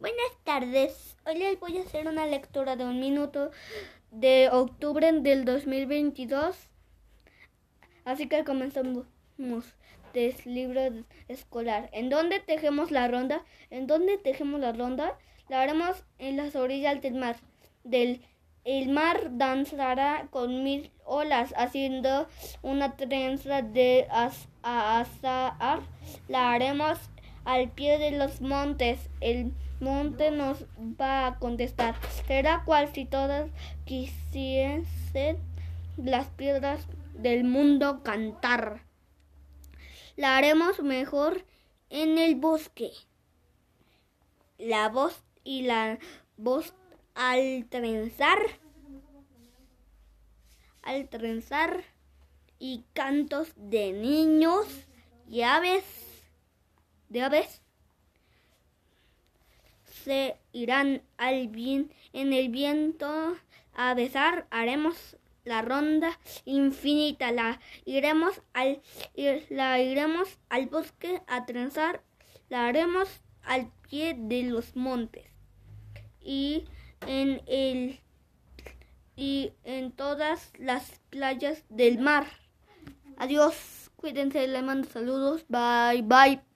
Buenas tardes. Hoy les voy a hacer una lectura de un minuto de octubre del 2022. Así que comenzamos del libro escolar. ¿En dónde tejemos la ronda? ¿En dónde tejemos la ronda? La haremos en las orillas del mar. Del el mar danzará con mil olas, haciendo una trenza de azahar. La haremos al pie de los montes. El monte nos va a contestar. Será cual si todas quisiesen las piedras del mundo cantar. La haremos mejor en el bosque. La voz y la voz al trenzar, al trenzar y cantos de niños y aves, de aves se irán al bien en el viento a besar, haremos la ronda infinita, la iremos al la iremos al bosque a trenzar, la haremos al pie de los montes y en el y en todas las playas del mar. Adiós, cuídense, les mando saludos, bye bye.